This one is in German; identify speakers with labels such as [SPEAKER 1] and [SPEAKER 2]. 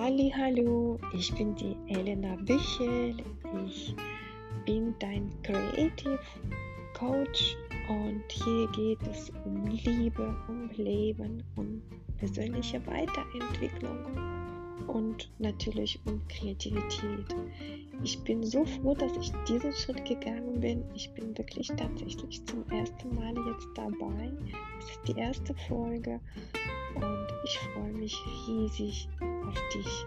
[SPEAKER 1] Hallo, ich bin die Elena Büchel. Ich bin dein Creative Coach und hier geht es um Liebe, um Leben, um persönliche Weiterentwicklung und natürlich um Kreativität. Ich bin so froh, dass ich diesen Schritt gegangen bin. Ich bin wirklich tatsächlich zum ersten Mal jetzt dabei. Es ist die erste Folge und ich freue mich riesig dich.